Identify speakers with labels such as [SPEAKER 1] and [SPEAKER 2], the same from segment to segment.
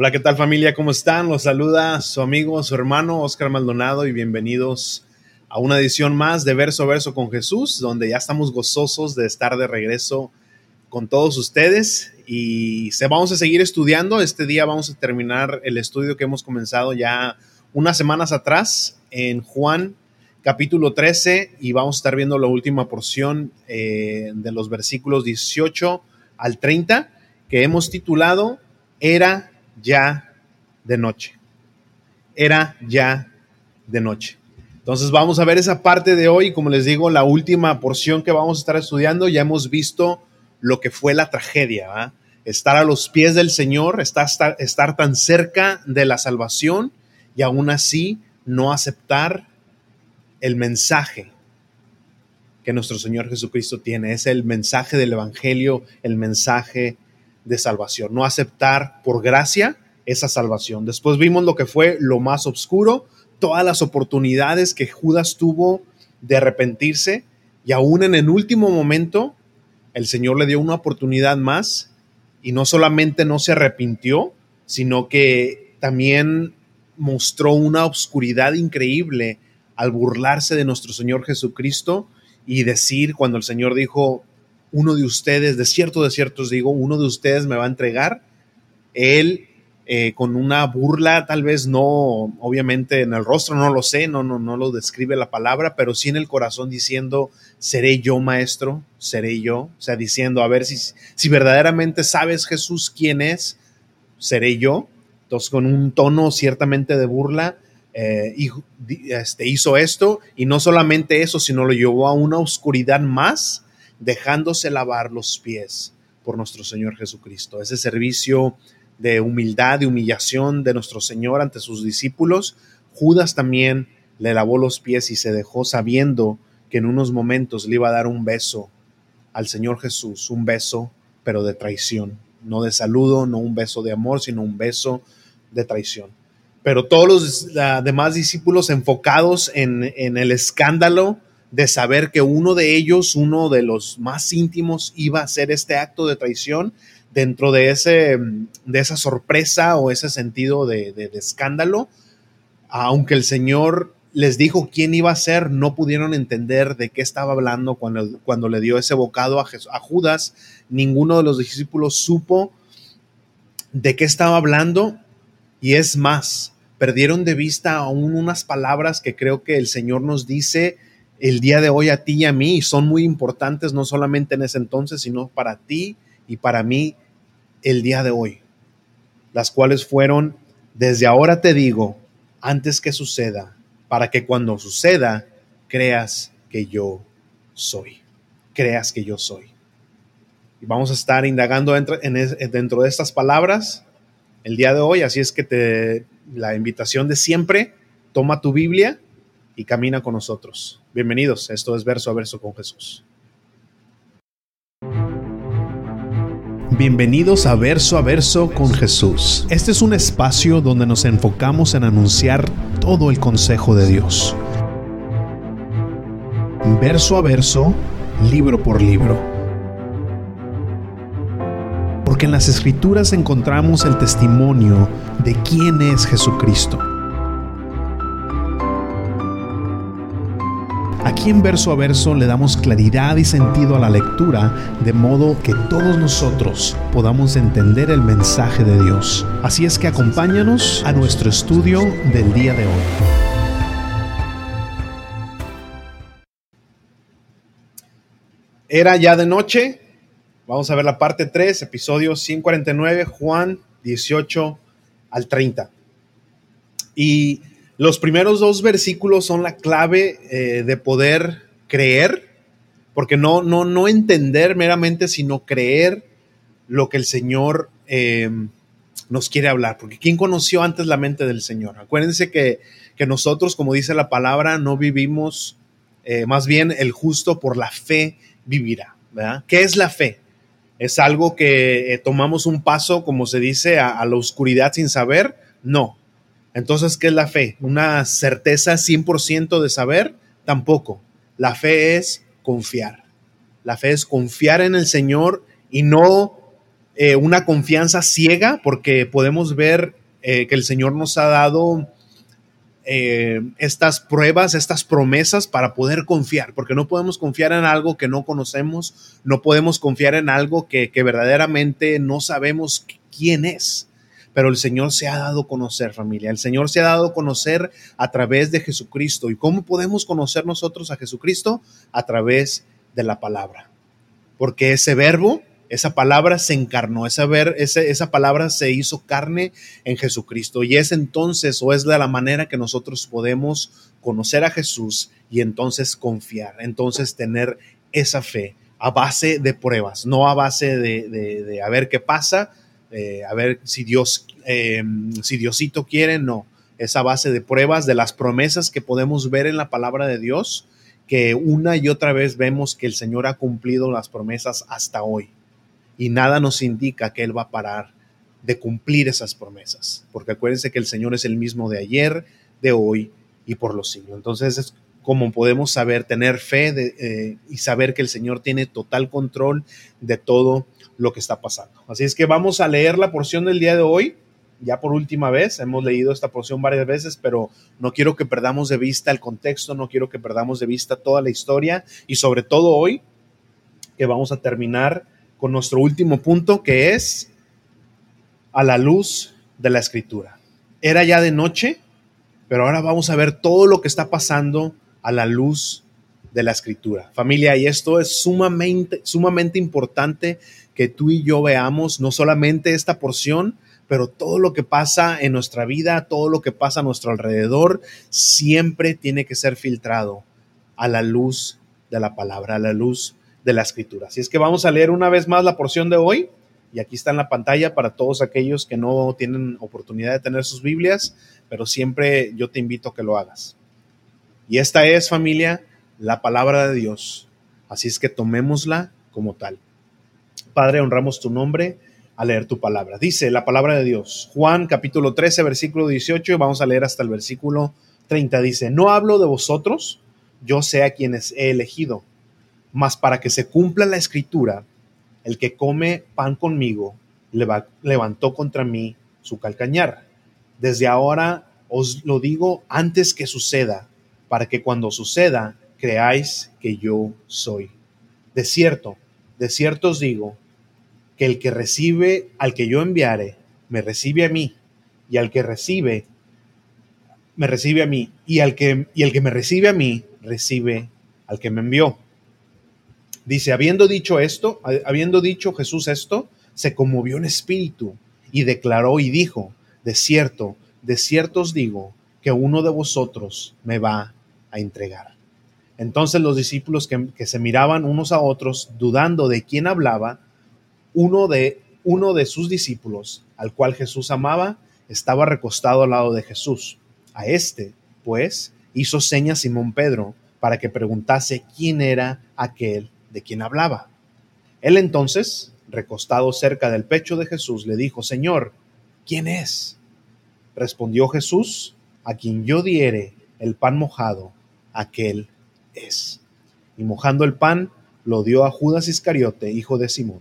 [SPEAKER 1] Hola, ¿qué tal familia? ¿Cómo están? Los saluda su amigo, su hermano Oscar Maldonado y bienvenidos a una edición más de Verso a Verso con Jesús, donde ya estamos gozosos de estar de regreso con todos ustedes y se vamos a seguir estudiando. Este día vamos a terminar el estudio que hemos comenzado ya unas semanas atrás en Juan capítulo 13 y vamos a estar viendo la última porción eh, de los versículos 18 al 30 que hemos titulado Era ya de noche. Era ya de noche. Entonces vamos a ver esa parte de hoy, como les digo, la última porción que vamos a estar estudiando, ya hemos visto lo que fue la tragedia, estar a los pies del Señor, estar, estar, estar tan cerca de la salvación y aún así no aceptar el mensaje que nuestro Señor Jesucristo tiene. Es el mensaje del Evangelio, el mensaje de salvación. No aceptar por gracia esa salvación. Después vimos lo que fue lo más oscuro, todas las oportunidades que Judas tuvo de arrepentirse y aún en el último momento el Señor le dio una oportunidad más y no solamente no se arrepintió, sino que también mostró una oscuridad increíble al burlarse de nuestro Señor Jesucristo y decir cuando el Señor dijo, uno de ustedes, de cierto, de cierto os digo, uno de ustedes me va a entregar, él eh, con una burla, tal vez no, obviamente en el rostro no lo sé, no, no, no lo describe la palabra, pero sí en el corazón diciendo, seré yo maestro, seré yo, o sea, diciendo, a ver si, si verdaderamente sabes Jesús quién es, seré yo. Entonces, con un tono ciertamente de burla, eh, este, hizo esto y no solamente eso, sino lo llevó a una oscuridad más, dejándose lavar los pies por nuestro Señor Jesucristo. Ese servicio de humildad, de humillación de nuestro Señor ante sus discípulos, Judas también le lavó los pies y se dejó sabiendo que en unos momentos le iba a dar un beso al Señor Jesús, un beso pero de traición, no de saludo, no un beso de amor, sino un beso de traición pero todos los demás discípulos enfocados en, el escándalo de saber que uno de ellos, uno de los más íntimos, iba a hacer este acto de traición dentro de, ese, de esa sorpresa o ese sentido de, escándalo, aunque el Señor les dijo quién iba a ser, no pudieron entender de qué estaba hablando cuando, cuando le dio ese bocado a, a Judas. Ninguno de los discípulos supo de qué estaba hablando y es más, perdieron de vista aún unas palabras que creo que el Señor nos dice el día de hoy a ti y a mí son muy importantes no solamente en ese entonces, sino para ti y para mí el día de hoy. Las cuales fueron, desde ahora te digo, antes que suceda, para que cuando suceda, creas que yo soy. Creas que yo soy. Y vamos a estar indagando dentro, dentro de estas palabras el día de hoy, así es que te la invitación de siempre, toma tu Biblia y camina con nosotros. Bienvenidos, esto es verso a verso con Jesús.
[SPEAKER 2] Bienvenidos a Verso a Verso con Jesús. Este es un espacio donde nos enfocamos en anunciar todo el consejo de Dios. Verso a verso, libro por libro porque en las escrituras encontramos el testimonio de quién es Jesucristo. Aquí en verso a verso le damos claridad y sentido a la lectura, de modo que todos nosotros podamos entender el mensaje de Dios. Así es que acompáñanos a nuestro estudio del día de hoy.
[SPEAKER 1] Era ya de noche, Vamos a ver la parte 3, episodio 149, Juan 18 al 30. Y los primeros dos versículos son la clave eh, de poder creer, porque no, no, no entender meramente, sino creer lo que el Señor eh, nos quiere hablar. Porque ¿quién conoció antes la mente del Señor? Acuérdense que, nosotros, como dice la palabra, no vivimos, eh, más bien el justo por la fe vivirá. ¿Qué es la fe? ¿Es algo que eh, tomamos un paso, como se dice, a, la oscuridad sin saber? No. Entonces, ¿qué es la fe? ¿Una certeza 100% de saber? Tampoco. La fe es confiar. La fe es confiar en el Señor y no eh, una confianza ciega porque podemos ver eh, que el Señor nos ha dado eh, estas pruebas, estas promesas para poder confiar, porque no podemos confiar en algo que no conocemos, no podemos confiar en algo que, que verdaderamente no sabemos quién es. Pero el Señor se ha dado a conocer, familia. El Señor se ha dado a conocer a través de Jesucristo. ¿Y cómo podemos conocer nosotros a Jesucristo? A través de la palabra. Porque ese verbo esa palabra se encarnó, esa, ver, esa palabra se hizo carne en Jesucristo. Y es entonces, o es de la manera que nosotros podemos conocer a Jesús y entonces confiar, entonces tener esa fe a base de pruebas, no a base de, a ver qué pasa, eh, a ver si Dios, eh, si Diosito quiere, no. Es a base de pruebas, de las promesas que podemos ver en la palabra de Dios, que una y otra vez vemos que el Señor ha cumplido las promesas hasta hoy y nada nos indica que Él va a parar de cumplir esas promesas, porque acuérdense que el Señor es el mismo de ayer, de hoy y por los siglos. Entonces es como podemos saber, tener fe eh, y saber que el Señor tiene total control de todo lo que está pasando. Así es que vamos a leer la porción del día de hoy, ya por última vez, hemos leído esta porción varias veces, pero no quiero que perdamos de vista el contexto, no quiero que perdamos de vista toda la historia y sobre todo hoy que vamos a terminar con nuestro último punto, que es a la luz de la escritura. Era ya de noche, pero ahora vamos a ver todo lo que está pasando a la luz de la escritura. Familia, y esto es sumamente, sumamente importante que tú y yo veamos no solamente esta porción, pero todo lo que pasa en nuestra vida, todo lo que pasa a nuestro alrededor, siempre tiene que ser filtrado a la luz de la palabra, a la luz de la escritura. Así es que vamos a leer una vez más la porción de hoy y aquí está en la pantalla para todos aquellos que no tienen oportunidad de tener sus Biblias, pero siempre yo te invito a que lo hagas. Y esta es, familia, la palabra de Dios. Así es que tomémosla como tal. Padre, honramos tu nombre a leer tu palabra. Dice la palabra de Dios, Juan capítulo 13, versículo 18, y vamos a leer hasta el versículo 30. Dice, no hablo de vosotros, yo sé a quienes he elegido mas para que se cumpla la escritura, el que come pan conmigo levantó contra mí su calcañar. Desde ahora os lo digo antes que suceda, para que cuando suceda creáis que yo soy. De cierto, de cierto os digo, que el que recibe al que yo enviare, me recibe a mí, y al que recibe, me recibe a mí, y al que, y el que me recibe a mí, recibe al que me envió. Dice, habiendo dicho esto, habiendo dicho Jesús esto, se conmovió en espíritu y declaró y dijo, de cierto, de cierto os digo, que uno de vosotros me va a entregar. Entonces los discípulos que, se miraban unos a otros, dudando de quién hablaba, uno de, uno de sus discípulos, al cual Jesús amaba, estaba recostado al lado de Jesús. A este, pues, hizo señas Simón Pedro para que preguntase quién era aquel de quien hablaba. Él entonces, recostado cerca del pecho de Jesús, le dijo, Señor, ¿quién es? Respondió Jesús, a quien yo diere el pan mojado, aquel es. Y mojando el pan, lo dio a Judas Iscariote, hijo de Simón.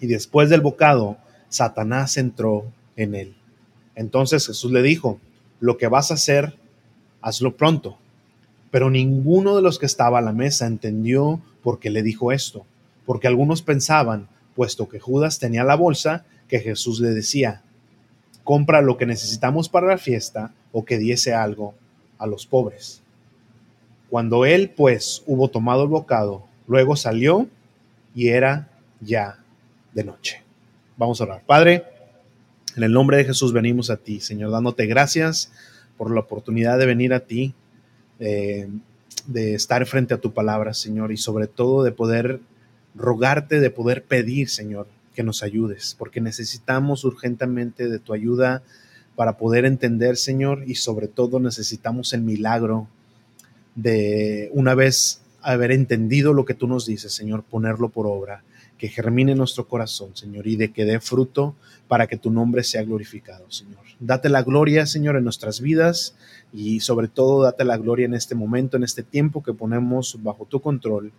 [SPEAKER 1] Y después del bocado, Satanás entró en él. Entonces Jesús le dijo, lo que vas a hacer, hazlo pronto. Pero ninguno de los que estaba a la mesa entendió por qué le dijo esto, porque algunos pensaban, puesto que Judas tenía la bolsa, que Jesús le decía, compra lo que necesitamos para la fiesta o que diese algo a los pobres. Cuando él, pues, hubo tomado el bocado, luego salió y era ya de noche. Vamos a orar. Padre, en el nombre de Jesús venimos a ti, Señor, dándote gracias por la oportunidad de venir a ti de estar frente a tu palabra, Señor, y sobre todo de poder rogarte, de poder pedir, Señor, que nos ayudes, porque necesitamos urgentemente de tu ayuda para poder entender, Señor, y sobre todo necesitamos el milagro de una vez haber entendido lo que tú nos dices, Señor, ponerlo por obra, que germine nuestro corazón, Señor, y de que dé fruto para que tu nombre sea glorificado, Señor. Date la gloria, Señor, en nuestras vidas y sobre todo date la gloria en este momento, en este tiempo que ponemos bajo tu control,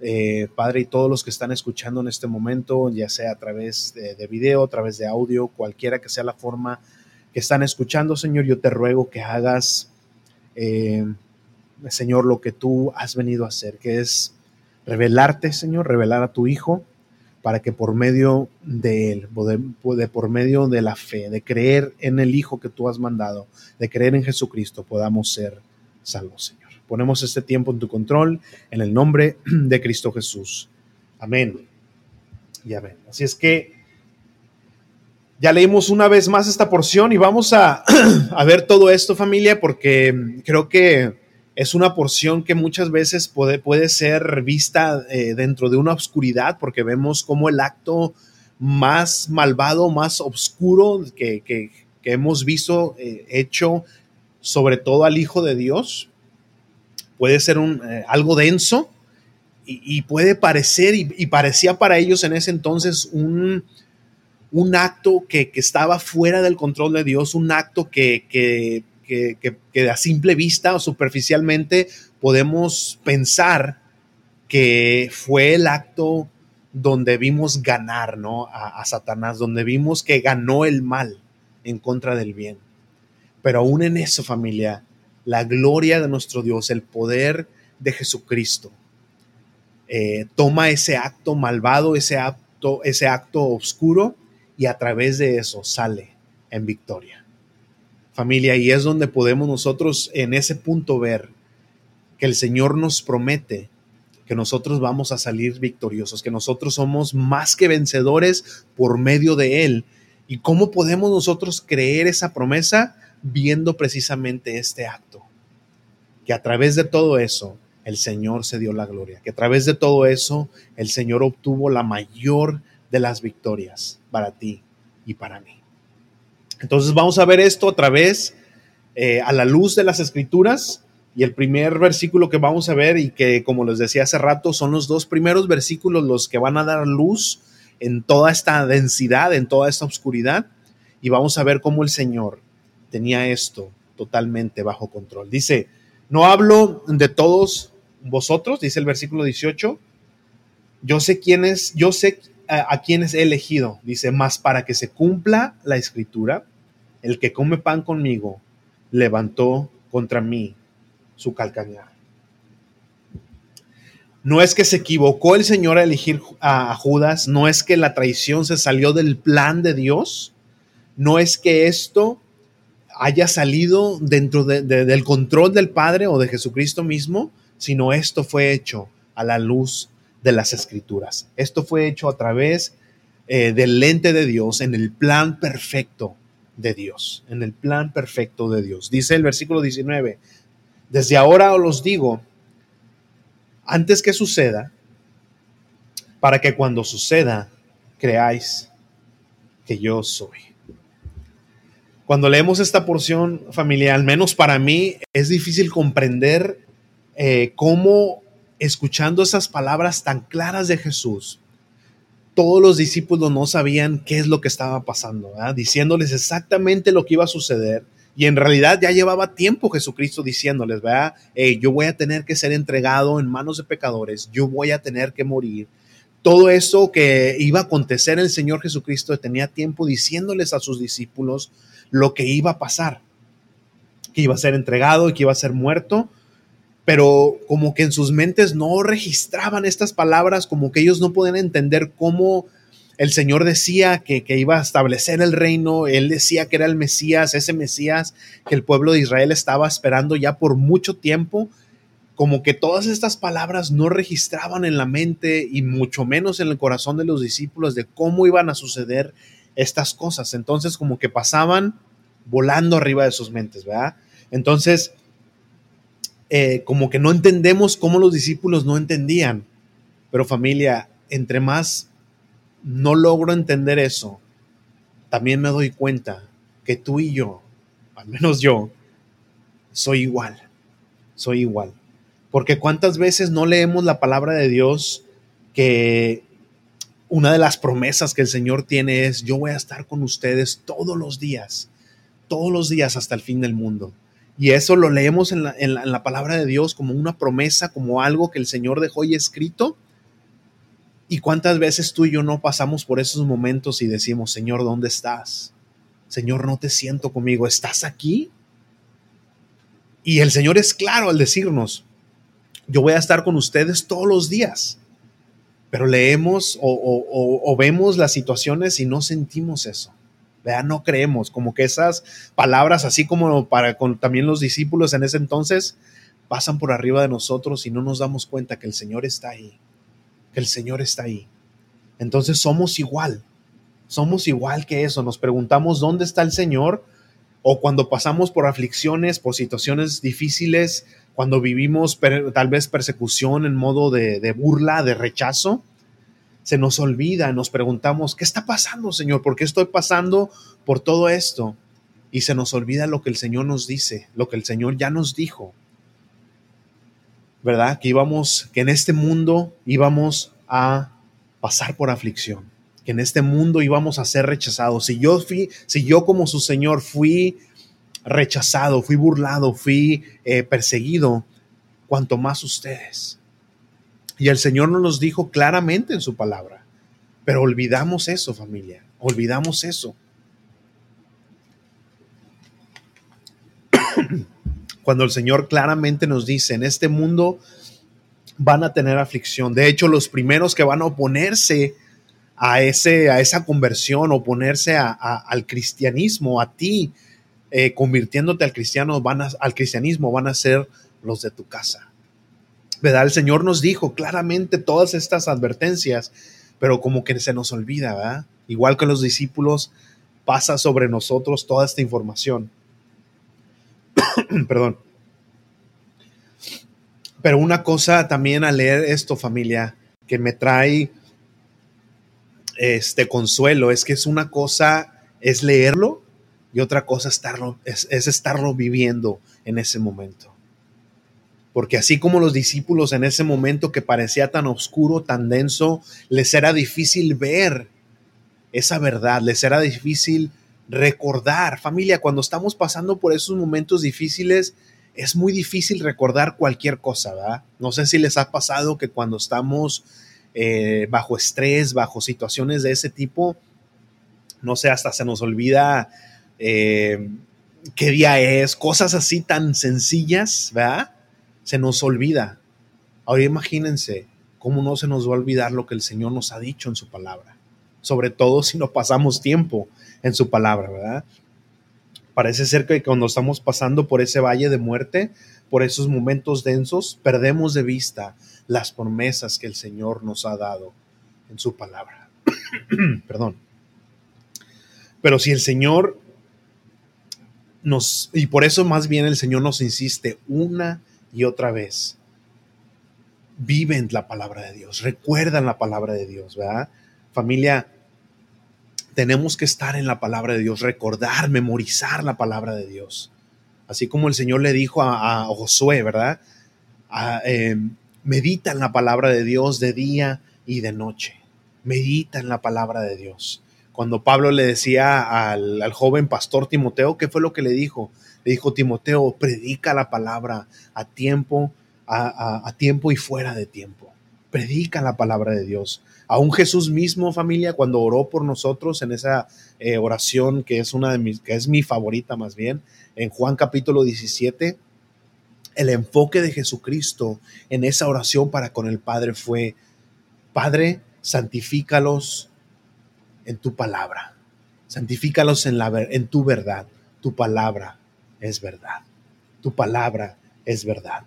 [SPEAKER 1] eh, Padre, y todos los que están escuchando en este momento, ya sea a través de, video, a través de audio, cualquiera que sea la forma que están escuchando, Señor, yo te ruego que hagas, eh, Señor, lo que tú has venido a hacer, que es revelarte, Señor, revelar a tu Hijo, para que por medio de él, de, por medio de la fe, de creer en el Hijo que tú has mandado, de creer en Jesucristo, podamos ser salvos, Señor. Ponemos este tiempo en tu control, en el nombre de Cristo Jesús. Amén. Y amén. Así es que ya leímos una vez más esta porción y vamos a, a ver todo esto, familia, porque creo que es una porción que muchas veces puede, puede ser vista eh, dentro de una oscuridad, porque vemos como el acto más malvado, más oscuro que, hemos visto eh, hecho sobre todo al Hijo de Dios, puede ser un, eh, algo denso y, puede parecer, y, parecía para ellos en ese entonces un, un acto que, estaba fuera del control de Dios, un acto que que, a simple vista o superficialmente podemos pensar que fue el acto donde vimos ganar ¿no? a, Satanás, donde vimos que ganó el mal en contra del bien. Pero aún en eso, familia, la gloria de nuestro Dios, el poder de Jesucristo, eh, toma ese acto malvado, ese acto, ese acto oscuro, y a través de eso sale en victoria familia, y es donde podemos nosotros en ese punto ver que el Señor nos promete que nosotros vamos a salir victoriosos, que nosotros somos más que vencedores por medio de Él. ¿Y cómo podemos nosotros creer esa promesa? Viendo precisamente este acto. Que a través de todo eso, el Señor se dio la gloria. Que a través de todo eso, el Señor obtuvo la mayor de las victorias para ti y para mí. Entonces vamos a ver esto a través, eh, a la luz de las escrituras. Y el primer versículo que vamos a ver y que, como les decía hace rato, son los dos primeros versículos los que van a dar luz en toda esta densidad, en toda esta oscuridad. Y vamos a ver cómo el Señor tenía esto totalmente bajo control. Dice, no hablo de todos vosotros, dice el versículo 18. Yo sé quiénes, yo sé a, a quienes he elegido. Dice, más para que se cumpla la escritura el que come pan conmigo levantó contra mí su calcañar. No es que se equivocó el Señor a elegir a Judas, no es que la traición se salió del plan de Dios, no es que esto haya salido dentro del control del Padre o de Jesucristo mismo, sino esto fue hecho a la luz de las escrituras. Esto fue hecho a través eh, del lente de Dios en el plan perfecto de Dios, en el plan perfecto de Dios. Dice el versículo 19, desde ahora os digo, antes que suceda, para que cuando suceda, creáis que yo soy. Cuando leemos esta porción familiar, al menos para mí, es difícil comprender eh, cómo escuchando esas palabras tan claras de Jesús, todos los discípulos no sabían qué es lo que estaba pasando, diciéndoles exactamente lo que iba a suceder. Y en realidad ya llevaba tiempo Jesucristo diciéndoles, ¿verdad? yo voy a tener que ser entregado en manos de pecadores, yo voy a tener que morir. Todo eso que iba a acontecer el Señor Jesucristo tenía tiempo diciéndoles a sus discípulos lo que iba a pasar, que iba a ser entregado y que iba a ser muerto, pero como que en sus mentes no registraban estas palabras, como que ellos no podían entender cómo el Señor decía que, iba a establecer el reino, Él decía que era el Mesías, ese Mesías que el pueblo de Israel estaba esperando ya por mucho tiempo, como que todas estas palabras no registraban en la mente y mucho menos en el corazón de los discípulos de cómo iban a suceder estas cosas. Entonces como que pasaban volando arriba de sus mentes, ¿verdad? Entonces, eh, como que no entendemos cómo los discípulos no entendían. Pero familia, entre más no logro entender eso, también me doy cuenta que tú y yo, al menos yo, soy igual, soy igual. Porque cuántas veces no leemos la palabra de Dios que una de las promesas que el Señor tiene es, yo voy a estar con ustedes todos los días, todos los días hasta el fin del mundo. Y eso lo leemos en la, palabra de Dios como una promesa, como algo que el Señor dejó y escrito. ¿Y cuántas veces tú y yo no pasamos por esos momentos y decimos, Señor, ¿dónde estás? Señor, no te siento conmigo, ¿estás aquí? Y el Señor es claro al decirnos, yo voy a estar con ustedes todos los días, pero leemos o, vemos las situaciones y no sentimos eso. No creemos, como que esas palabras, así como para también los discípulos en ese entonces, pasan por arriba de nosotros y no nos damos cuenta que el Señor está ahí que el Señor está ahí. Entonces somos igual, somos igual que eso. Nos preguntamos dónde está el Señor o cuando pasamos por aflicciones, por situaciones difíciles, cuando vivimos tal vez persecución en modo de burla, de rechazo, se nos olvida, nos preguntamos, ¿qué está pasando, Señor? ¿Por qué estoy pasando por todo esto? Y se nos olvida lo que el Señor nos dice, lo que el Señor ya nos dijo. ¿verdad? Que íbamos, que en este mundo íbamos a pasar por aflicción, que en este mundo íbamos a ser rechazados. Si yo fui, si yo como su Señor fui rechazado, fui burlado, fui eh, perseguido, cuanto más ustedes. Y el Señor nos los dijo claramente en su palabra. Pero olvidamos eso, familia. Olvidamos eso. cuando el Señor claramente nos dice, en este mundo van a tener aflicción. De hecho, los primeros que van a oponerse a, ese, a esa conversión, oponerse al cristianismo, a ti, eh, convirtiéndote al, cristiano, van al cristianismo, van a ser los de tu casa. ¿Verdad? El Señor nos dijo claramente todas estas advertencias, pero como que se nos olvida, ¿verdad? Igual que los discípulos, pasa sobre nosotros toda esta información. Perdón. Pero una cosa también al leer esto, familia, que me trae este consuelo, es que es una cosa, es leerlo y otra cosa estarlo, es, es estarlo viviendo en ese momento. Porque así como los discípulos en ese momento que parecía tan oscuro, tan denso, les era difícil ver esa verdad, les era difícil recordar. Familia, cuando estamos pasando por esos momentos difíciles, es muy difícil recordar cualquier cosa, ¿verdad? No sé si les ha pasado que cuando estamos eh, bajo estrés, bajo situaciones de ese tipo, no sé, hasta se nos olvida eh, qué día es, cosas así tan sencillas, ¿verdad? Se nos olvida. Ahora imagínense cómo no se nos va a olvidar lo que el Señor nos ha dicho en su palabra, sobre todo si no pasamos tiempo en su palabra, ¿verdad? Parece ser que cuando estamos pasando por ese valle de muerte, por esos momentos densos, perdemos de vista las promesas que el Señor nos ha dado en su palabra. Perdón. Pero si el Señor nos, y por eso más bien el Señor nos insiste una otra vez, viven la palabra de Dios, recuerdan la palabra de Dios, ¿verdad? Familia, tenemos que estar en la palabra de Dios, recordar, memorizar la palabra de Dios. Así como el Señor le dijo a, Josué, ¿verdad? Em, medita en la palabra de Dios de día y de noche. Medita en la palabra de Dios. Cuando Pablo le decía al, joven pastor Timoteo, ¿qué fue lo que le dijo? Le dijo, Timoteo, predica la palabra a tiempo, a tiempo y fuera de tiempo. Predica la palabra de Dios. Aún Jesús mismo, familia, cuando oró por nosotros en esa eh, oración que es una de mis, que es mi favorita más bien, en Juan capítulo 17, el enfoque de Jesucristo en esa oración para con el Padre fue, Padre, santifícalos en tu palabra, santifícalos en, la, en tu verdad, tu palabra es verdad, tu palabra es verdad.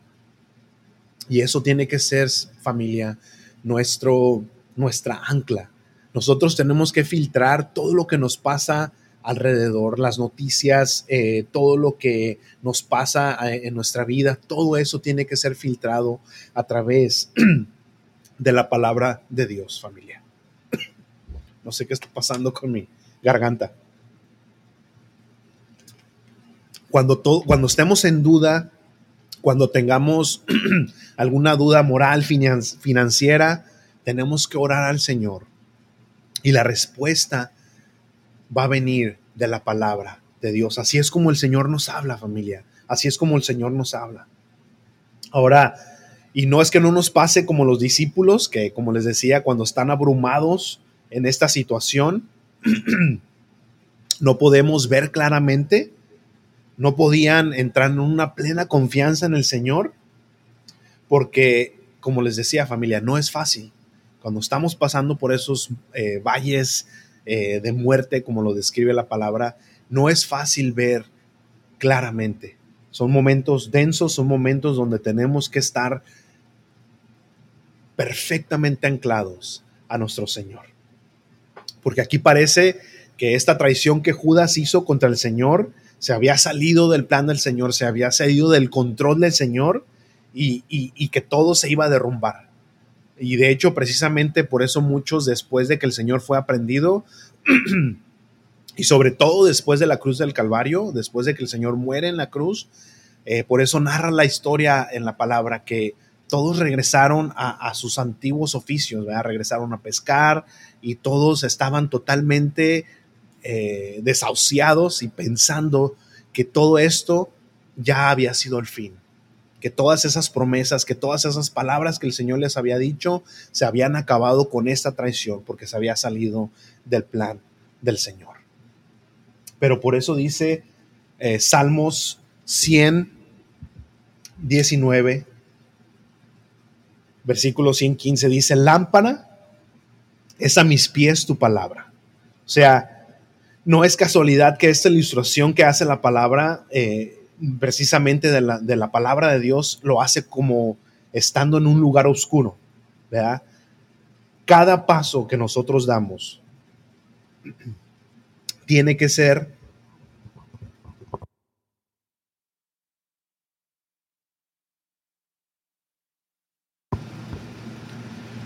[SPEAKER 1] Y eso tiene que ser, familia, nuestro nuestra ancla. Nosotros tenemos que filtrar todo lo que nos pasa alrededor, las noticias, eh, todo lo que nos pasa eh, en nuestra vida, todo eso tiene que ser filtrado a través de la palabra de Dios, familia. No sé qué está pasando con mi garganta. Cuando, todo, cuando estemos en duda, cuando tengamos alguna duda moral, financiera, tenemos que orar al Señor y la respuesta va a venir de la palabra de Dios. Así es como el Señor nos habla, familia. Así es como el Señor nos habla. Ahora, Y no es que no nos pase como los discípulos, que como les decía, cuando están abrumados en esta situación, no podemos ver claramente, no podían entrar en una plena confianza en el Señor, porque, como les decía familia, no es fácil. Cuando estamos pasando por esos eh, valles eh, de muerte, como lo describe la palabra, no es fácil ver claramente. Son momentos densos, son momentos donde tenemos que estar perfectamente anclados a nuestro Señor. Porque aquí parece que esta traición que Judas hizo contra el Señor se había salido del plan del Señor, se había salido del control del Señor y, que todo se iba a derrumbar. Y de hecho, precisamente por eso muchos después de que el Señor fue aprendido, y sobre todo después de la cruz del Calvario, después de que el Señor muere en la cruz, eh, por eso narra la historia en la palabra que todos regresaron a, sus antiguos oficios, regresaron a pescar y todos estaban totalmente eh, desahuciados y pensando que todo esto ya había sido el fin, que todas esas promesas, que todas esas palabras que el Señor les había dicho se habían acabado con esta traición porque se había salido del plan del Señor. Pero por eso dice eh, Salmos 100, 19, versículo 115, dice, lámpara es a mis pies tu palabra. O sea, no es casualidad que esta ilustración que hace la palabra, eh, precisamente de la, de la, palabra de Dios, lo hace como estando en un lugar oscuro, ¿verdad? Cada paso que nosotros damos tiene que ser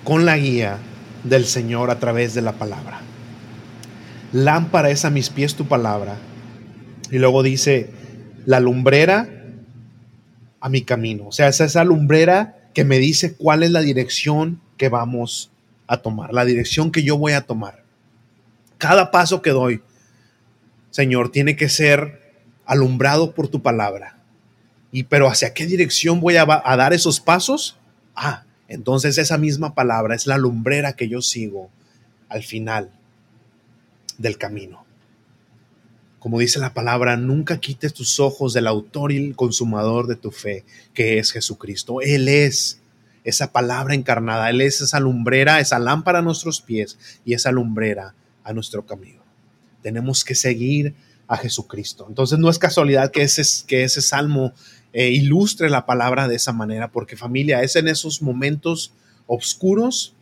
[SPEAKER 1] con la guía del Señor a través de la palabra. Lámpara es a mis pies tu palabra. Y luego dice, la lumbrera a mi camino. O sea, es esa lumbrera que me dice cuál es la dirección que vamos a tomar, la dirección que yo voy a tomar. Cada paso que doy, Señor, tiene que ser alumbrado por tu palabra. Y pero hacia qué dirección voy a, a dar esos pasos? Ah, entonces esa misma palabra es la lumbrera que yo sigo al final del camino. Como dice la palabra, nunca quites tus ojos del autor y el consumador de tu fe, que es Jesucristo. Él es esa palabra encarnada, Él es esa lumbrera, esa lámpara a nuestros pies y esa lumbrera a nuestro camino. Tenemos que seguir a Jesucristo. Entonces no es casualidad que ese, que ese salmo eh, ilustre la palabra de esa manera, porque familia, es en esos momentos oscuros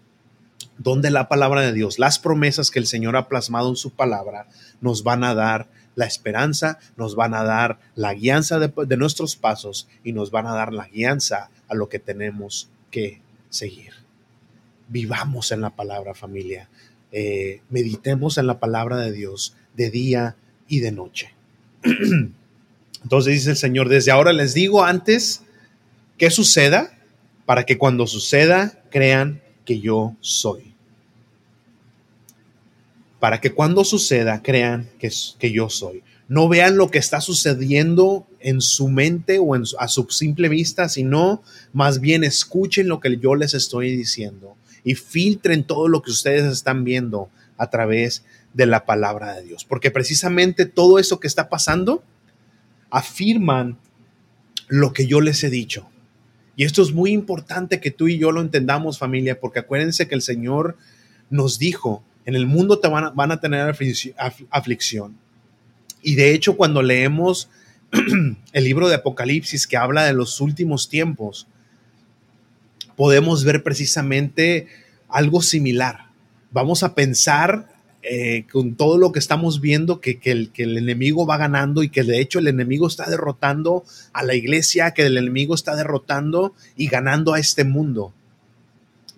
[SPEAKER 1] donde la palabra de Dios, las promesas que el Señor ha plasmado en su palabra, nos van a dar la esperanza, nos van a dar la guianza de, nuestros pasos y nos van a dar la guianza a lo que tenemos que seguir. Vivamos en la palabra, familia. Eh, meditemos en la palabra de Dios de día y de noche. Entonces dice el Señor, desde ahora les digo antes que suceda para que cuando suceda crean que yo soy. Para que cuando suceda crean que, que yo soy. No vean lo que está sucediendo en su mente o en, a su simple vista, sino más bien escuchen lo que yo les estoy diciendo y filtren todo lo que ustedes están viendo a través de la palabra de Dios. Porque precisamente todo eso que está pasando afirman lo que yo les he dicho. Y esto es muy importante que tú y yo lo entendamos, familia, porque acuérdense que el Señor nos dijo, en el mundo te van a, tener aflicción. Y de hecho, cuando leemos el libro de Apocalipsis que habla de los últimos tiempos, podemos ver precisamente algo similar. Vamos a pensar eh, con todo lo que estamos viendo, que, el, que el enemigo va ganando y que de hecho el enemigo está derrotando a la iglesia, que el enemigo está derrotando y ganando a este mundo.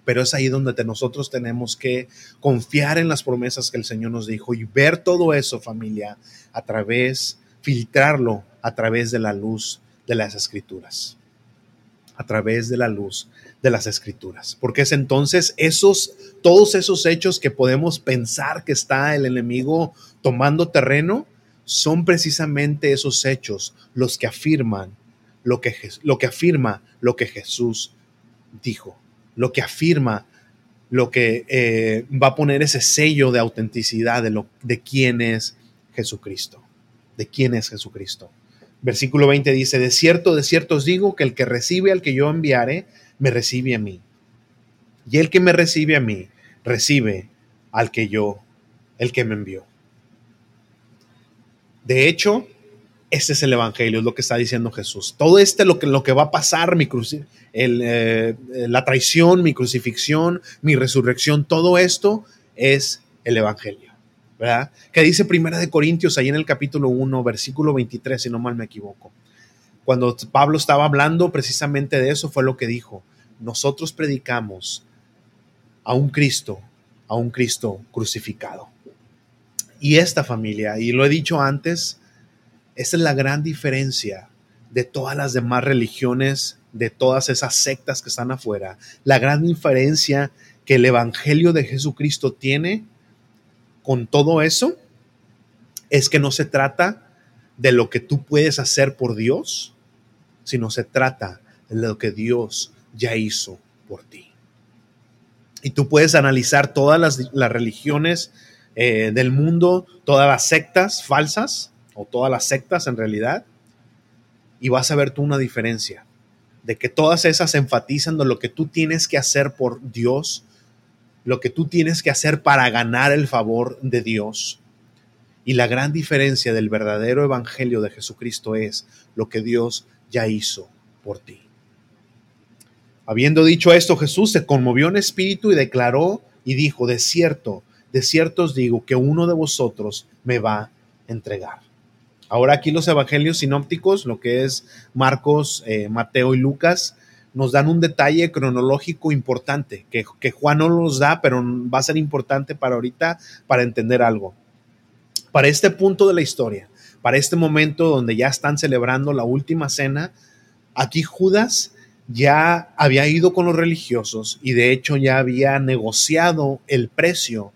[SPEAKER 1] Pero es ahí donde nosotros tenemos que confiar en las promesas que el Señor nos dijo y ver todo eso, familia, a través, filtrarlo a través de la luz de las escrituras. A través de la luz de las escrituras, porque es entonces esos, todos esos hechos que podemos pensar que está el enemigo tomando terreno, son precisamente esos hechos los que afirman lo que, lo que afirma lo que Jesús dijo, lo que afirma, lo que eh, va a poner ese sello de autenticidad de, lo, de quién es Jesucristo, de quién es Jesucristo. Versículo 20 dice, de cierto, de cierto os digo que el que recibe al que yo enviare, me recibe a mí. Y el que me recibe a mí, recibe al que yo, el que me envió. De hecho, este es el Evangelio, es lo que está diciendo Jesús. Todo este, lo que, lo que va a pasar, mi eh, la traición, mi crucifixión, mi resurrección, todo esto es el Evangelio. ¿Verdad? Que dice Primera de Corintios, ahí en el capítulo 1, versículo 23, si no mal me equivoco. Cuando Pablo estaba hablando precisamente de eso, fue lo que dijo. Nosotros predicamos a un Cristo, a un Cristo crucificado. Y esta familia, y lo he dicho antes, esa es la gran diferencia de todas las demás religiones, de todas esas sectas que están afuera. La gran diferencia que el Evangelio de Jesucristo tiene con todo eso es que no se trata de lo que tú puedes hacer por Dios, sino se trata de lo que Dios ya hizo por ti. Y tú puedes analizar todas las, religiones eh, del mundo, todas las sectas falsas, o todas las sectas en realidad, y vas a ver tú una diferencia, de que todas esas enfatizan de lo que tú tienes que hacer por Dios, lo que tú tienes que hacer para ganar el favor de Dios. Y la gran diferencia del verdadero evangelio de Jesucristo es lo que Dios ya hizo por ti. Habiendo dicho esto, Jesús se conmovió en espíritu y declaró y dijo, de cierto, de cierto os digo que uno de vosotros me va a entregar. Ahora aquí los evangelios sinópticos, lo que es Marcos, eh, Mateo y Lucas, nos dan un detalle cronológico importante, que, Juan no nos da, pero va a ser importante para ahorita, para entender algo. Para este punto de la historia, para este momento donde ya están celebrando la última cena, aquí Judas ya había ido con los religiosos y de hecho ya había negociado el precio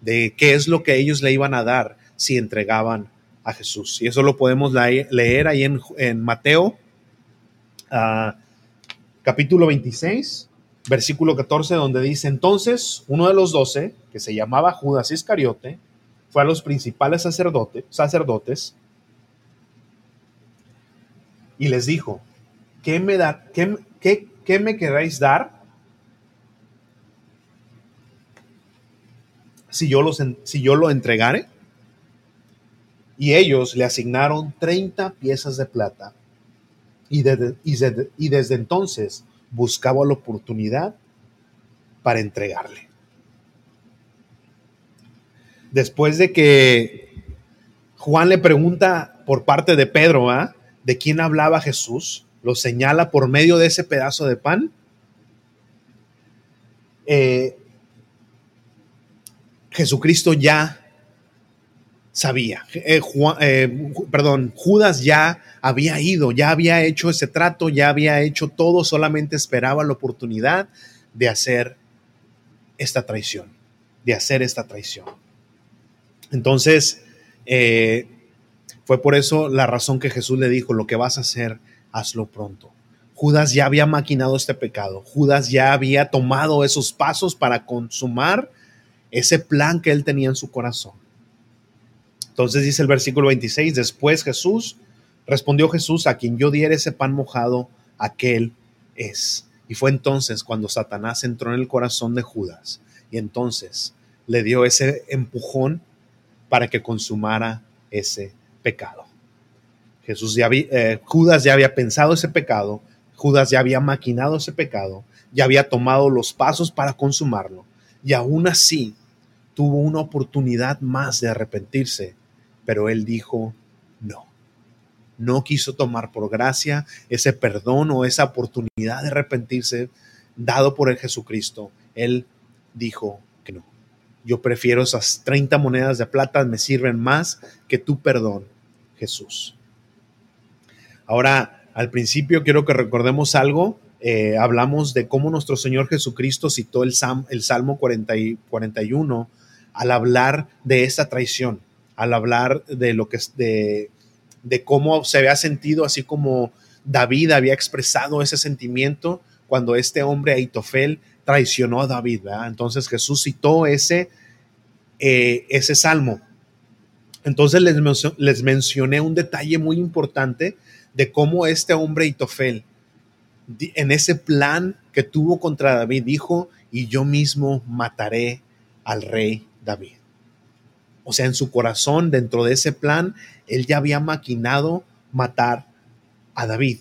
[SPEAKER 1] de qué es lo que ellos le iban a dar si entregaban a Jesús. Y eso lo podemos leer ahí en, Mateo, ah, capítulo 26, versículo 14, donde dice, entonces uno de los doce, que se llamaba Judas Iscariote, fue a los principales sacerdotes y les dijo, ¿qué me, da, qué, me queréis dar si yo, si yo lo entregare? y ellos le asignaron 30 piezas de plata y, y desde entonces buscaba la oportunidad para entregarle. Después de que Juan le pregunta por parte de Pedro, ¿ah? ¿de quién hablaba Jesús? Lo señala por medio de ese pedazo de pan. Eh, Jesucristo ya sabía. Eh, eh, perdón, Judas ya había ido, ya había hecho ese trato, ya había hecho todo, solamente esperaba la oportunidad de hacer esta traición, de hacer esta traición. Entonces, eh, fue por eso la razón que Jesús le dijo, lo que vas a hacer, hazlo pronto. Judas ya había maquinado este pecado, Judas ya había tomado esos pasos para consumar ese plan que él tenía en su corazón. Entonces dice el versículo 26, después Jesús, respondió Jesús, a quien yo diera ese pan mojado, aquel es. Y fue entonces cuando Satanás entró en el corazón de Judas y entonces le dio ese empujón para que consumara ese pecado. Jesús ya eh, Judas ya había pensado ese pecado, Judas ya había maquinado ese pecado, ya había tomado los pasos para consumarlo y aún así tuvo una oportunidad más de arrepentirse pero él dijo no. No quiso tomar por gracia ese perdón o esa oportunidad de arrepentirse dado por el Jesucristo. Él dijo que no. Yo prefiero esas 30 monedas de plata, me sirven más que tu perdón, Jesús. Ahora, al principio quiero que recordemos algo. Eh, hablamos de cómo nuestro Señor Jesucristo citó el, el Salmo 41 al hablar de esta traición al hablar de lo que de, de cómo se había sentido, así como David había expresado ese sentimiento cuando este hombre Aitofel traicionó a David. Entonces Jesús citó ese, eh, ese salmo. Entonces les, les mencioné un detalle muy importante de cómo este hombre Aitofel, en ese plan que tuvo contra David, dijo, y yo mismo mataré al rey David. O sea, en su corazón, dentro de ese plan, él ya había maquinado matar a David.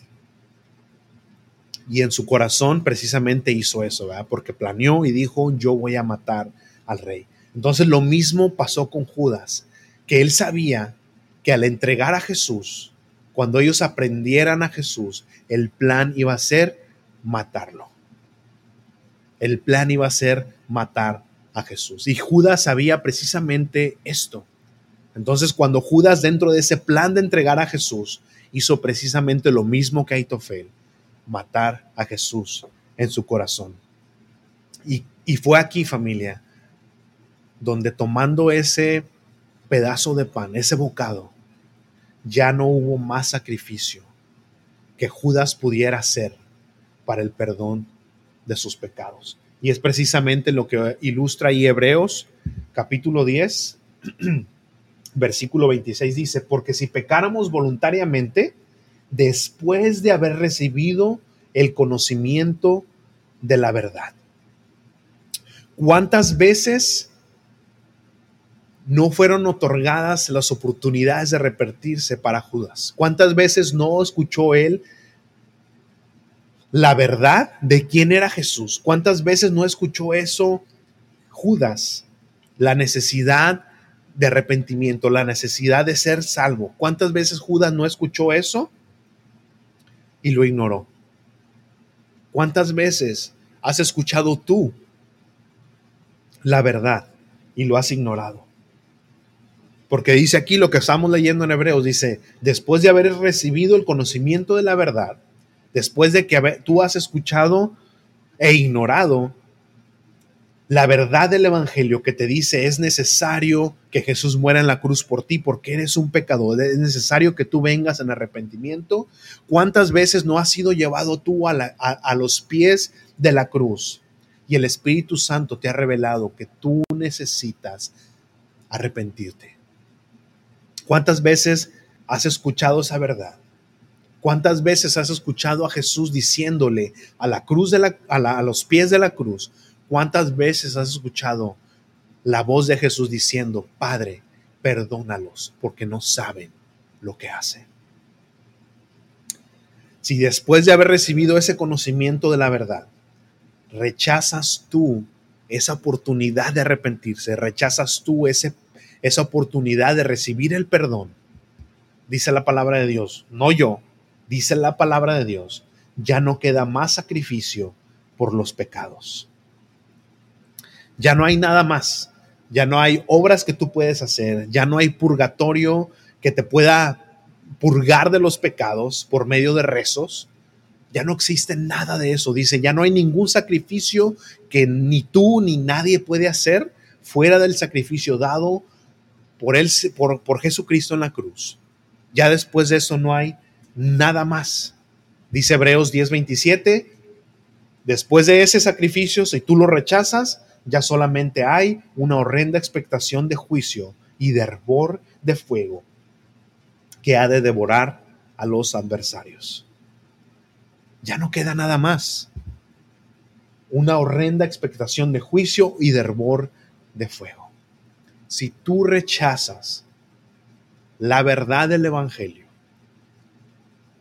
[SPEAKER 1] Y en su corazón precisamente hizo eso, ¿verdad? Porque planeó y dijo, yo voy a matar al rey. Entonces lo mismo pasó con Judas, que él sabía que al entregar a Jesús, cuando ellos aprendieran a Jesús, el plan iba a ser matarlo. El plan iba a ser matar a Jesús. Y Judas sabía precisamente esto. Entonces, cuando Judas, dentro de ese plan de entregar a Jesús, hizo precisamente lo mismo que Aitofel, matar a Jesús en su corazón. Y, y fue aquí, familia, donde tomando ese pedazo de pan, ese bocado, ya no hubo más sacrificio que Judas pudiera hacer para el perdón de sus pecados. Y es precisamente lo que ilustra ahí Hebreos capítulo 10, versículo 26 dice, porque si pecáramos voluntariamente, después de haber recibido el conocimiento de la verdad. ¿Cuántas veces no fueron otorgadas las oportunidades de repetirse para Judas? ¿Cuántas veces no escuchó él la verdad de quién era Jesús? ¿Cuántas veces no escuchó eso Judas? La necesidad de arrepentimiento, la necesidad de ser salvo. ¿Cuántas veces Judas no escuchó eso y lo ignoró? ¿Cuántas veces has escuchado tú la verdad y lo has ignorado? Porque dice aquí lo que estamos leyendo en Hebreos, dice, después de haber recibido el conocimiento de la verdad, después de que tú has escuchado e ignorado la verdad del Evangelio que te dice es necesario que Jesús muera en la cruz por ti porque eres un pecador, es necesario que tú vengas en arrepentimiento. ¿Cuántas veces no has sido llevado tú a, a los pies de la cruz y el Espíritu Santo te ha revelado que tú necesitas arrepentirte? ¿Cuántas veces has escuchado esa verdad? ¿Cuántas veces has escuchado a Jesús diciéndole a la cruz de la, a, los pies de la cruz? ¿Cuántas veces has escuchado la voz de Jesús diciendo, Padre, perdónalos porque no saben lo que hacen? Si después de haber recibido ese conocimiento de la verdad, rechazas tú esa oportunidad de arrepentirse, rechazas tú ese, esa oportunidad de recibir el perdón, dice la palabra de Dios, no yo, dice la palabra de Dios, ya no queda más sacrificio por los pecados. Ya no hay nada más, ya no hay obras que tú puedes hacer, ya no hay purgatorio que te pueda purgar de los pecados por medio de rezos. Ya no existe nada de eso. Dice, ya no hay ningún sacrificio que ni tú ni nadie puede hacer fuera del sacrificio dado por, él, por, por Jesucristo en la cruz. Ya después de eso no hay nada más. Dice Hebreos 10:27, después de ese sacrificio, si tú lo rechazas, ya solamente hay una horrenda expectación de juicio y de hervor de fuego que ha de devorar a los adversarios. Ya no queda nada más. Una horrenda expectación de juicio y de hervor de fuego. Si tú rechazas la verdad del Evangelio,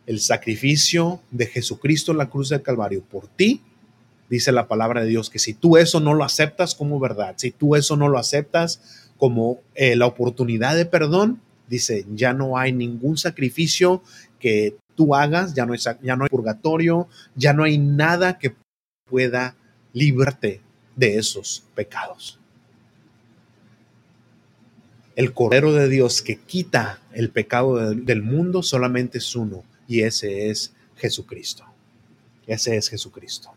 [SPEAKER 1] el sacrificio de Jesucristo en la cruz del Calvario por ti, dice la palabra de Dios, que si tú eso no lo aceptas como verdad, si tú eso no lo aceptas como eh, la oportunidad de perdón, dice, ya no hay ningún sacrificio que tú hagas, ya no, hay, purgatorio, ya no hay nada que pueda librarte de esos pecados. El Cordero de Dios que quita el pecado del mundo solamente es uno, y ese es Jesucristo. Ese es Jesucristo.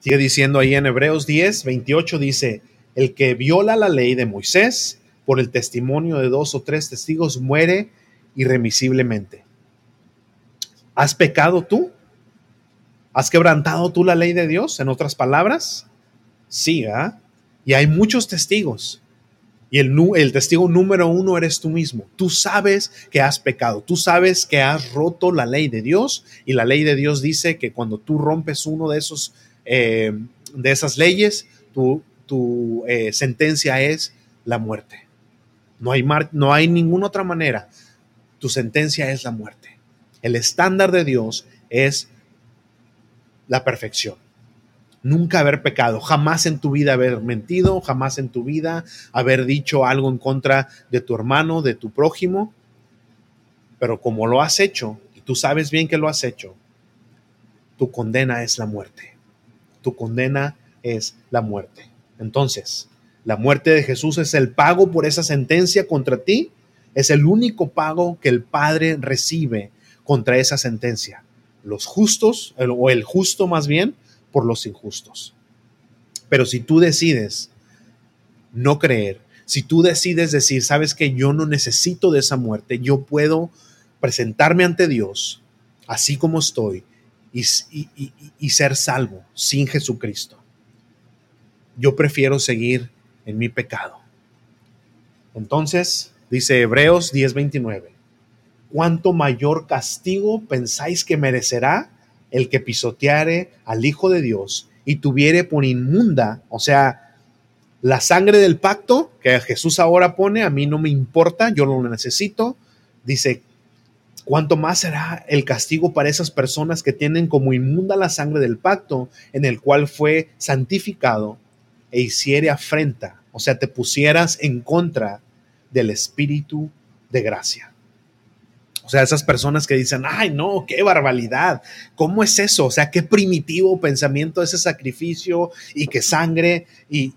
[SPEAKER 1] Sigue diciendo ahí en Hebreos 10, 28 dice, el que viola la ley de Moisés por el testimonio de dos o tres testigos muere irremisiblemente. ¿Has pecado tú? ¿Has quebrantado tú la ley de Dios? En otras palabras, sí, ¿ah? Y hay muchos testigos. Y el, testigo número uno eres tú mismo. Tú sabes que has pecado. Tú sabes que has roto la ley de Dios. Y la ley de Dios dice que cuando tú rompes uno de esos, eh, de esas leyes, tu, tu eh, sentencia es la muerte. No hay, no hay ninguna otra manera. Tu sentencia es la muerte. El estándar de Dios es la perfección. Nunca haber pecado, jamás en tu vida haber mentido, jamás en tu vida haber dicho algo en contra de tu hermano, de tu prójimo. Pero como lo has hecho, y tú sabes bien que lo has hecho, tu condena es la muerte. Tu condena es la muerte. Entonces, la muerte de Jesús es el pago por esa sentencia contra ti. Es el único pago que el Padre recibe contra esa sentencia los justos, o el justo más bien, por los injustos. Pero si tú decides no creer, si tú decides decir, sabes que yo no necesito de esa muerte, yo puedo presentarme ante Dios así como estoy y, ser salvo sin Jesucristo. Yo prefiero seguir en mi pecado. Entonces, dice Hebreos 10:29, cuánto mayor castigo pensáis que merecerá el que pisoteare al Hijo de Dios y tuviere por inmunda, o sea, la sangre del pacto que Jesús ahora pone, a mí no me importa, yo lo necesito. Dice, cuánto más será el castigo para esas personas que tienen como inmunda la sangre del pacto en el cual fue santificado e hiciere afrenta, o sea, te pusieras en contra del Espíritu de gracia. Sea, esas personas que dicen, ay, no, qué barbaridad, ¿cómo es eso? O sea, qué primitivo pensamiento ese sacrificio y que sangre y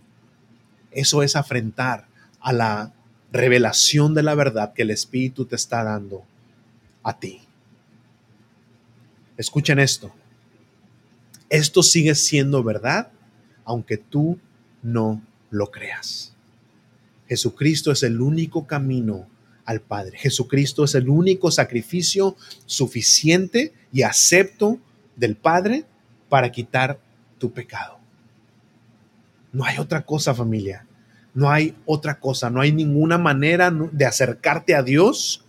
[SPEAKER 1] eso es afrentar a la revelación de la verdad que el Espíritu te está dando a ti. Escuchen esto. Esto sigue siendo verdad aunque tú no lo creas. Jesucristo es el único camino al Padre. Jesucristo es el único sacrificio suficiente y acepto del Padre para quitar tu pecado. No hay otra cosa, familia. No hay otra cosa. No hay ninguna manera de acercarte a Dios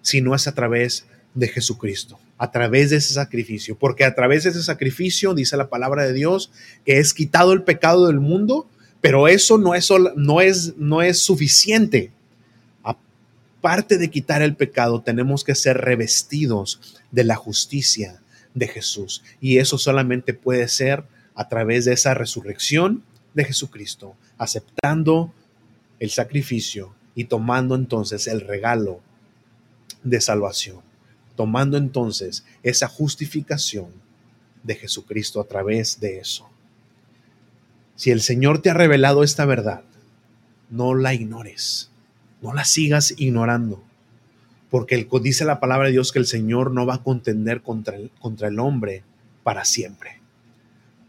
[SPEAKER 1] si no es a través de Jesucristo, a través de ese sacrificio. Porque a través de ese sacrificio, dice la palabra de Dios, que es quitado el pecado del mundo, pero eso no es, no es, no es suficiente parte de quitar el pecado, tenemos que ser revestidos de la justicia de Jesús. Y eso solamente puede ser a través de esa resurrección de Jesucristo, aceptando el sacrificio y tomando entonces el regalo de salvación, tomando entonces esa justificación de Jesucristo a través de eso. Si el Señor te ha revelado esta verdad, no la ignores no la sigas ignorando, porque el, dice la palabra de Dios que el Señor no va a contender contra el, contra el hombre para siempre.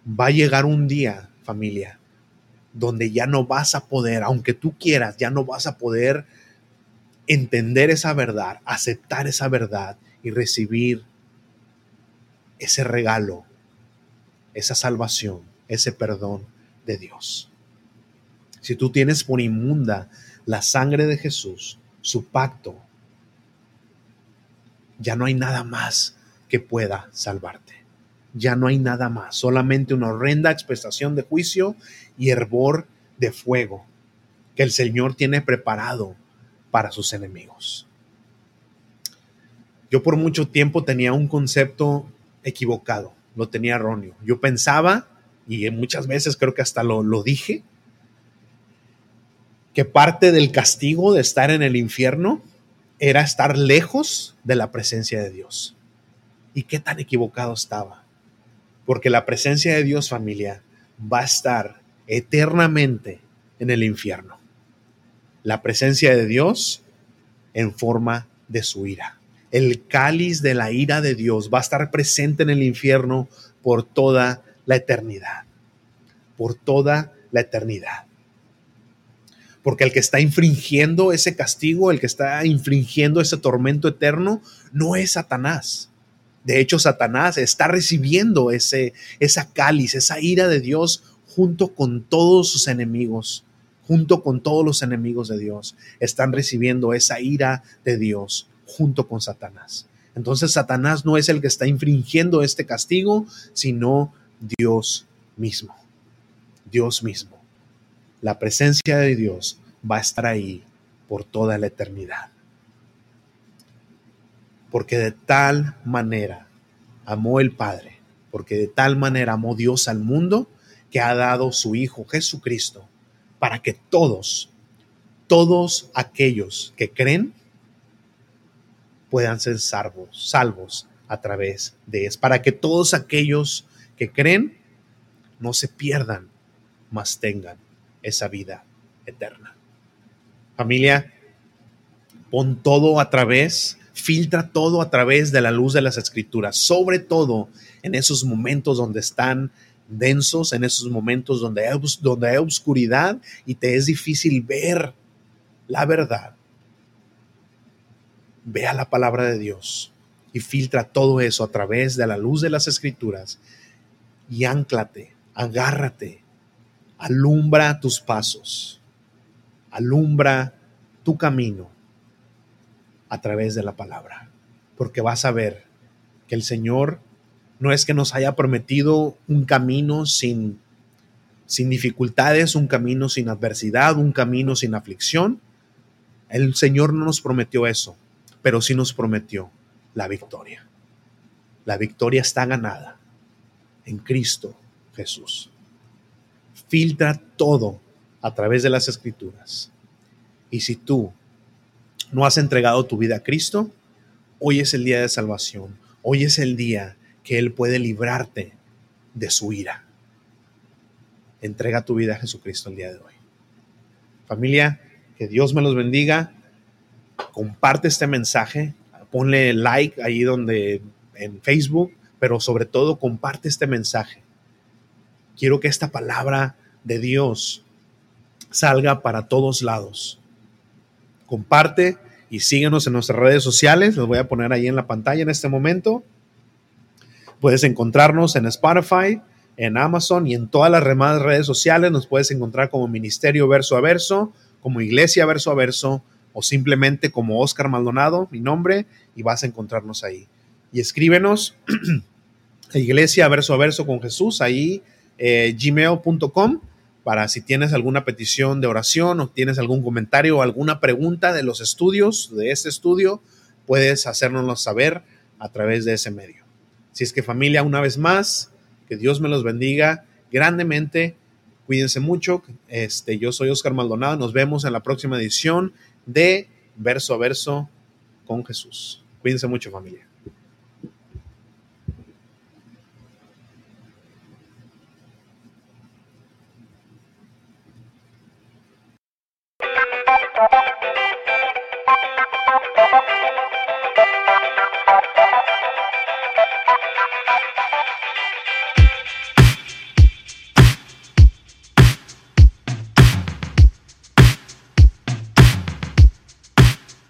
[SPEAKER 1] Va a llegar un día, familia, donde ya no vas a poder, aunque tú quieras, ya no vas a poder entender esa verdad, aceptar esa verdad y recibir ese regalo, esa salvación, ese perdón de Dios. Si tú tienes por inmunda la sangre de Jesús, su pacto, ya no hay nada más que pueda salvarte. Ya no hay nada más, solamente una horrenda expresión de juicio y hervor de fuego que el Señor tiene preparado para sus enemigos. Yo por mucho tiempo tenía un concepto equivocado, lo tenía erróneo. Yo pensaba, y muchas veces creo que hasta lo, lo dije, que parte del castigo de estar en el infierno era estar lejos de la presencia de Dios. ¿Y qué tan equivocado estaba? Porque la presencia de Dios, familia, va a estar eternamente en el infierno. La presencia de Dios en forma de su ira. El cáliz de la ira de Dios va a estar presente en el infierno por toda la eternidad. Por toda la eternidad porque el que está infringiendo ese castigo, el que está infringiendo ese tormento eterno, no es Satanás, De hecho, Satanás está recibiendo ese, esa cáliz, esa ira de Dios junto con todos sus enemigos, junto con todos los enemigos de Dios. Están recibiendo esa ira de Dios junto con Satanás. Entonces Satanás no es el que está infringiendo este castigo, sino Dios mismo. Dios mismo. La presencia de Dios va a estar ahí por toda la eternidad. Porque de tal manera amó el Padre, porque de tal manera amó Dios al mundo, que ha dado su Hijo Jesucristo, para que todos, todos aquellos que creen, puedan ser salvos, salvos a través de eso, para que todos aquellos que creen no se pierdan, mas tengan esa vida eterna. Familia, pon todo a través, filtra todo a través de la luz de las escrituras, sobre todo en esos momentos donde están densos, en esos momentos donde hay, donde hay oscuridad y te es difícil ver la verdad. Vea la palabra de Dios y filtra todo eso a través de la luz de las escrituras y anclate, agárrate, alumbra tus pasos, alumbra tu camino a través de la palabra, porque vas a ver que el Señor no es que nos haya prometido un camino sin, sin dificultades, un camino sin adversidad, un camino sin aflicción. El Señor no nos prometió eso, pero sí nos prometió la victoria. La victoria está ganada en Cristo Jesús. Filtra todo a través de las escrituras. Y si tú no has entregado tu vida a Cristo, hoy es el día de salvación. Hoy es el día que Él puede librarte de su ira. Entrega tu vida a Jesucristo el día de hoy. Familia, que Dios me los bendiga. Comparte este mensaje. Ponle like ahí donde en Facebook, pero sobre todo comparte este mensaje. Quiero que esta palabra de Dios salga para todos lados. Comparte y síguenos en nuestras redes sociales. Los voy a poner ahí en la pantalla en este momento. Puedes encontrarnos en Spotify, en Amazon y en todas las demás redes sociales. Nos puedes encontrar como Ministerio Verso a Verso, como Iglesia Verso a Verso o simplemente como Oscar Maldonado, mi nombre, y vas a encontrarnos ahí. Y escríbenos Iglesia Verso a Verso con Jesús, ahí eh, gmail.com para si tienes alguna petición de oración o tienes algún comentario o alguna pregunta de los estudios, de este estudio, puedes hacérnoslo saber a través de ese medio. Si es que familia, una vez más, que Dios me los bendiga grandemente. Cuídense mucho. Este, yo soy Oscar Maldonado. Nos vemos en la próxima edición de Verso a Verso con Jesús. Cuídense mucho, familia.